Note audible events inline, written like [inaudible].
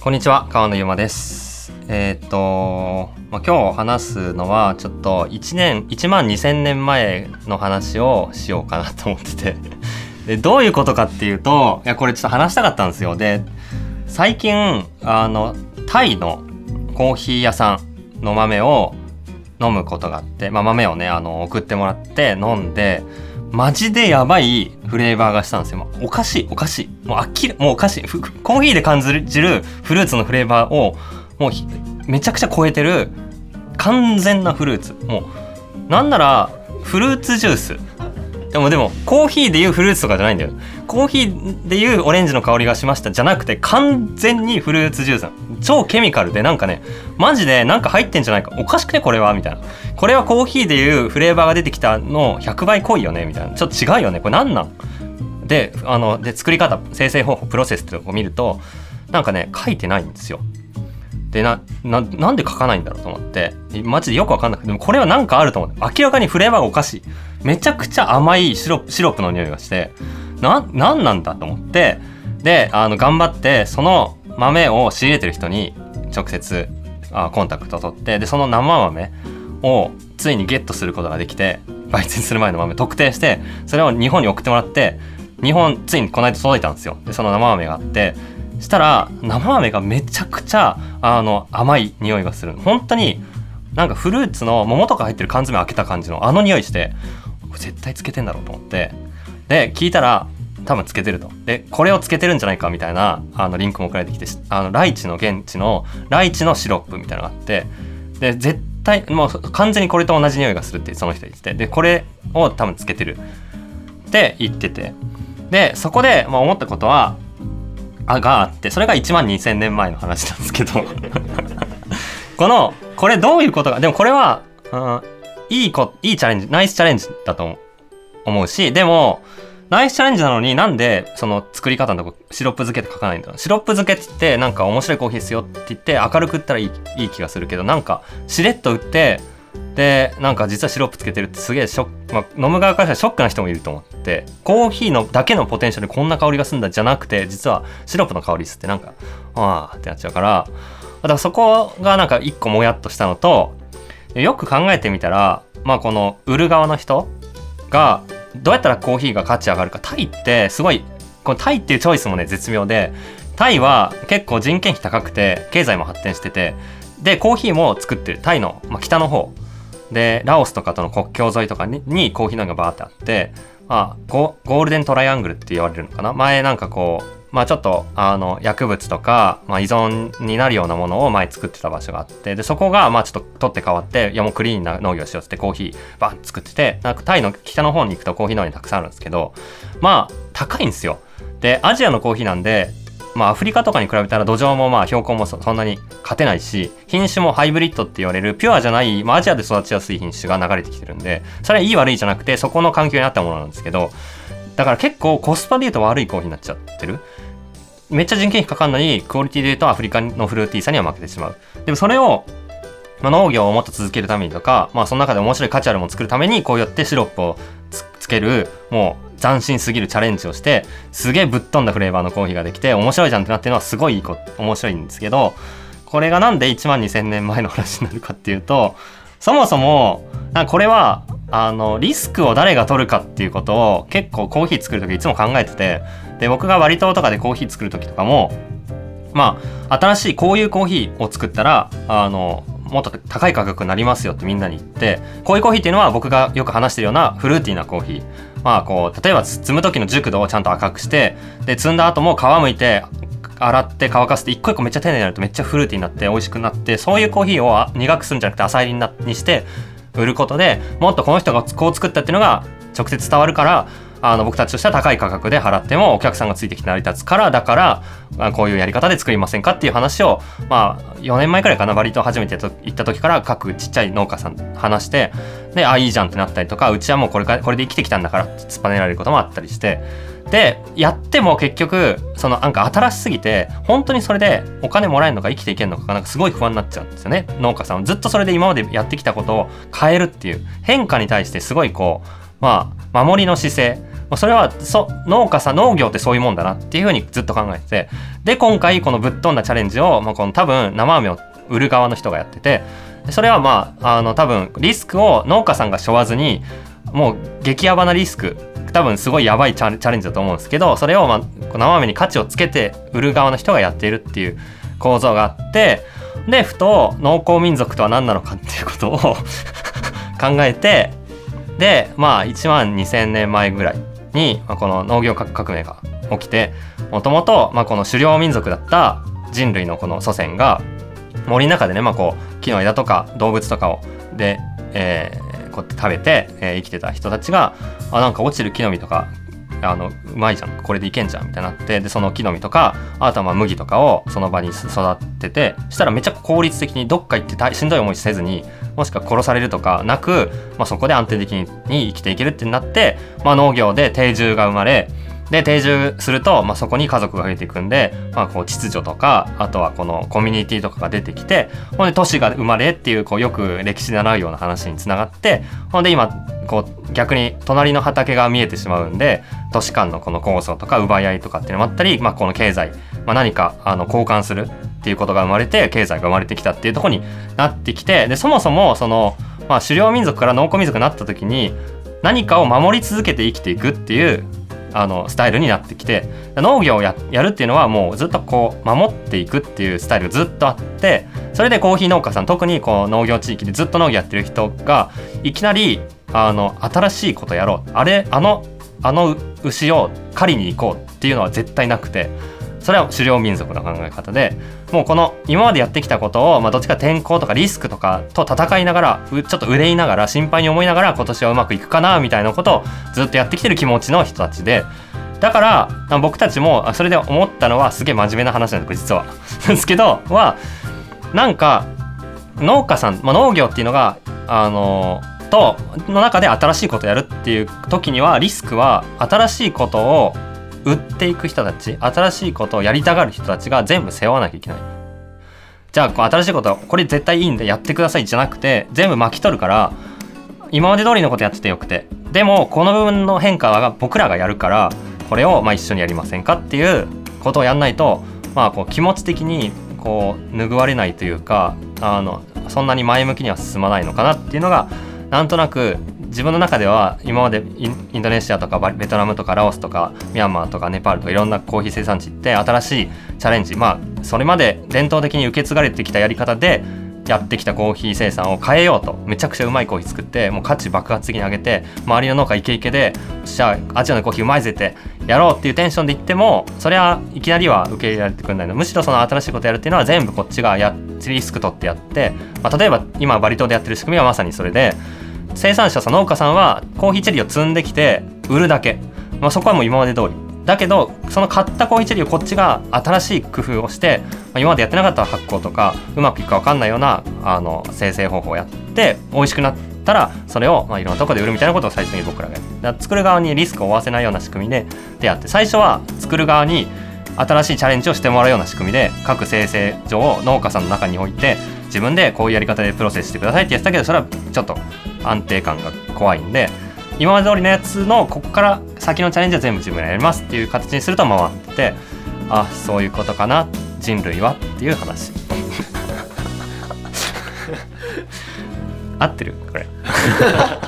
こんにちは川野ゆまです。えーっと、まあ、今日話すのはちょっと1年1万2000年前の話をしようかなと思ってて。[laughs] でどういうことかっていうといやこれちょっと話したかったんですよ。で最近あのタイのコーヒー屋さんの豆を飲むことがあって、まあ、豆をねあの送ってもらって飲んでマジでやばいフレーバーがしたんですよ。もうおかしいおかしい。もうあきりもうおかしい。コーヒーで感じるフルーツのフレーバーをもうめちゃくちゃ超えてる完全なフルーツ。もうなんならフルーツジュース。でもでもコーヒーでいうフルーツとかじゃないんだよ。コーヒーでいうオレンジの香りがしましたじゃなくて完全にフルーツジュース超ケミカルでなんかねマジでなんか入ってんじゃないか。おかしくねこれは。みたいな。これはコーヒーでいうフレーバーが出てきたの100倍濃いよね。みたいな。ちょっと違うよね。これ何なん？であので作り方生成方法プロセスってとこ見るとなんかね書いてないんですよ。でなななんで書かないんだろうと思って。マジでよく分かんなくて。でもこれは何かあると思って明らかにフレーバーがおかしい。めちゃくちゃ甘いシロシロップの匂いがして。な何なんだと思って。であの頑張ってその豆を仕入れてる人に直接あコンタクトを取ってでその生豆をついにゲットすることができて焙煎する前の豆特定してそれを日本に送ってもらって日本ついにこの間届いたんですよ。でその生豆があってしたら生豆がめちゃくちゃあの甘い匂いがする。本当になんかフルーツの桃とか入ってる缶詰開けた感じのあの匂いして絶対つけてんだろうと思って。で聞いたら多分つけてると。でこれをつけてるんじゃないかみたいなあのリンクも送られてきてあのライチの現地のライチのシロップみたいなのがあってで絶対もう完全にこれと同じ匂いがするってその人言ってて。でこれを多分つけてる。って言ってて。でそこで、まあ、思ったことはあがあってそれが1万2,000年前の話なんですけど。[laughs] このこれどういうことか。でもこれは、うん、いいこいいチャレンジナイスチャレンジだと思うしでもナイスチャレンジなのになんでその作り方のとこシロップ漬けって書かないんだろう。シロップ漬けって言ってなんか面白いコーヒーですよって言って明るく売ったらいいいい気がするけどなんかしれっと売ってでなんか実はシロップつけてるってすげえショック、まあ、飲む側からしたらショックな人もいると思ってコーヒーのだけのポテンシャルでこんな香りがするんだじゃなくて実はシロップの香り吸ってなんかああってなっちゃうからだからそこがなんか一個もやっとしたのとよく考えてみたらまあこの売る側の人がどうやったらコーヒーが価値上がるかタイってすごいこのタイっていうチョイスもね絶妙でタイは結構人件費高くて経済も発展しててでコーヒーも作ってる。タイの、まあ、北の方。でラオスとかとの国境沿いとかににコーヒー農業がバーってあって、まあ、ゴゴールデントライアングルって言われるのかな。前なんかこうまあちょっとあの薬物とか、まあ、依存になるようなものを前作ってた場所があってでそこがまあちょっと取って変わっていやもうクリーンな農業しようってコーヒーバン作っててなんかタイの北の方に行くとコーヒー農園たくさんあるんですけどまあ高いんですよ。でアジアのコーヒーなんでまあアフリカとかに比べたら土壌もまあ標高もそんなに勝てないし品種もハイブリッドって言われるピュアじゃない、まあ、アジアで育ちやすい品種が流れてきてるんでそれはいい悪いじゃなくてそこの環境に合ったものなんですけどだから結構コスパで言うと悪いコーヒーになっちゃってる。めっちゃ人件費かかるのにクオリティで言うとアフリカのフルーティーさには負けてしまう。でもそれを、まあ、農業をもっと続けるためにとか、まあ、その中で面白い価値あるものを作るためにこうやってシロップをつつけるもう斬新すぎるチャレンジをしてすげえぶっ飛んだフレーバーのコーヒーができて面白いじゃんってなってるのはすごい面白いんですけどこれがなんで1万2000年前の話になるかっていうとそもそもこれはあのリスクを誰が取るかっていうことを結構コーヒー作る時いつも考えててで僕が割ととかでコーヒー作る時とかもまあ新しいこういうコーヒーを作ったらあのもっと高い価格になりますよってみんなに言ってこういうコーヒーっていうのは僕がよく話してるようなフルーティーなコーヒー。まあこう例えば摘む時の熟度をちゃんと赤くしてで摘んだ後も皮むいて洗って乾かして一個一個めっちゃ丁寧になるとめっちゃフルーティーになって美味しくなってそういうコーヒーを苦くするんじゃなくて浅入りになにして売ることでもっとこの人がこう作ったっていうのが直接伝わるからあの僕たちとしては高い価格で払ってもお客さんがついてきて成り立つからだからこういうやり方で作りませんかっていう話をまあ4年前くらいかなバリ島初めて行った時から各ちっちゃい農家さん話してであいいじゃんってなったりとかうちはもうこれかこれで生きてきたんだから突っぱねられることもあったりしてでやっても結局そのなんか新しすぎて本当にそれでお金もらえるのか生きていけるのかがなんかすごい不安になっちゃうんですよね。農家さんは。ずっとそれで今までやってきたことを変えるっていう変化に対してすごいこうまあ守りの姿勢、それはそ農家さん農業ってそういうもんだなっていうふうにずっと考えてて。で今回このぶっ飛んだチャレンジを、まあ、この多分生飴を売る側の人がやってて。それはまああの多分リスクを農家さんが背負わずにもう激ヤバなリスク多分すごいやばいチャレンジだと思うんですけどそれを、まあ、生飴に価値をつけて売る側の人がやっているっていう構造があってでふと農耕民族とは何なのかっていうことを [laughs] 考えてでまあ1万2,000年前ぐらいに、まあ、この農業革命が起きてもともとこの狩猟民族だった人類のこの祖先が森の中でね、まあ、こう木の枝とか動物とかをで、えー、こうやって食べて、えー、生きてた人たちがあなんか落ちる木の実とかあのうまいじゃん。これでいけんじゃんみたいになってでその木の実とかあとは麦とかをその場に育っててしたらめちゃ効率的にどっか行ってしんどい思いせずにもしくは殺されるとかなく、まあ、そこで安定的に生きていけるってなって、まあ、農業で定住が生まれで定住すると、まあ、そこに家族が増えていくんで、まあ、こう秩序とかあとはこのコミュニティとかが出てきてほんで都市が生まれっていうこうよく歴史で習うような話につながってほんで今こう逆に隣の畑が見えてしまうんで都市間のこの構想とか奪い合いとかっていうのもあったり、まあ、この経済、まあ、何かあの交換するっていうことが生まれて経済が生まれてきたっていうところになってきてでそもそもその、まあ、狩猟民族から農耕民族になった時に何かを守り続けて生きていくっていうあのスタイルになってきて農業をやるっていうのはもうずっとこう守っていくっていうスタイルがずっとあってそれでコーヒー農家さん特にこう農業地域でずっと農業やってる人がいきなりあの新しいことやろう。あれあのあの牛を狩りに行こうっていうのは絶対なくてそれは狩猟民族の考え方でもうこの今までやってきたことを、まあ、どっちか天候とかリスクとかと戦いながらちょっと憂いながら心配に思いながら今年はうまくいくかなみたいなことをずっとやってきてる気持ちの人たちでだから僕たちもそれで思ったのはすげえ真面目な話なんです実は。[laughs] ですけどはなんか農家さん、まあ、農業っていうのがあのとの中で新しいことをやるっていう時にはリスクは新しいことを売っていく人たち新しいことをやりたがる人たちが全部背負わなきゃいけない。じゃあこう新しいことこれ絶対いいんでやってくださいじゃなくて全部巻き取るから今まで通りのことやっててよくて。でもこの部分の変化は僕らがやるからこれをまあ一緒にやりませんかっていうことをやんないとまあこう気持ち的にこう拭われないというかあのそんなに前向きには進まないのかなっていうのがなんとなく自分の中では今までインドネシアとかベトナムとかラオスとかミャンマーとかネパールとかいろんなコーヒー生産地って新しいチャレンジ。まあそれまで伝統的に受け継がれてきたやり方でやってきたコーヒー生産を変えようとめちゃくちゃうまいコーヒー作ってもう価値爆発的に上げて周りの農家イケイケでじゃあアジアのコーヒーうまいぜってやろうっていうテンションで言ってもそれはいきなりは受け入れられてくれないの。むしろその新しいことやるっていうのは全部こっちがやリスク取ってやって、まあ、例えば今バリ島でやってる仕組みはまさにそれで生産者さ農家さんはコーヒーチェリーを積んできて売るだけ、まあ、そこはもう今まで通り。だけどその買ったコーヒーチェリーをこっちが新しい工夫をして、まあ、今までやってなかった発酵とかうまくいくか分かんないようなあの生成方法をやって美味しくなったらそれをまあいろんなとこで売るみたいなことを最初に僕らがやる。だ作る側にリスクを負わせないような仕組みででやって最初は作る側に新しいチャレンジをしてもらうような仕組みで各生成所を農家さんの中に置いて自分でこういうやり方でプロセスしてくださいってやってたけどそれはちょっと安定感が怖いんで今まで通りのやつのここから先のチャレンジは全部自分でやりますっていう形にすると回ってあそういうことかな人類はっていう話。[laughs] 合ってる？これ [laughs] [laughs]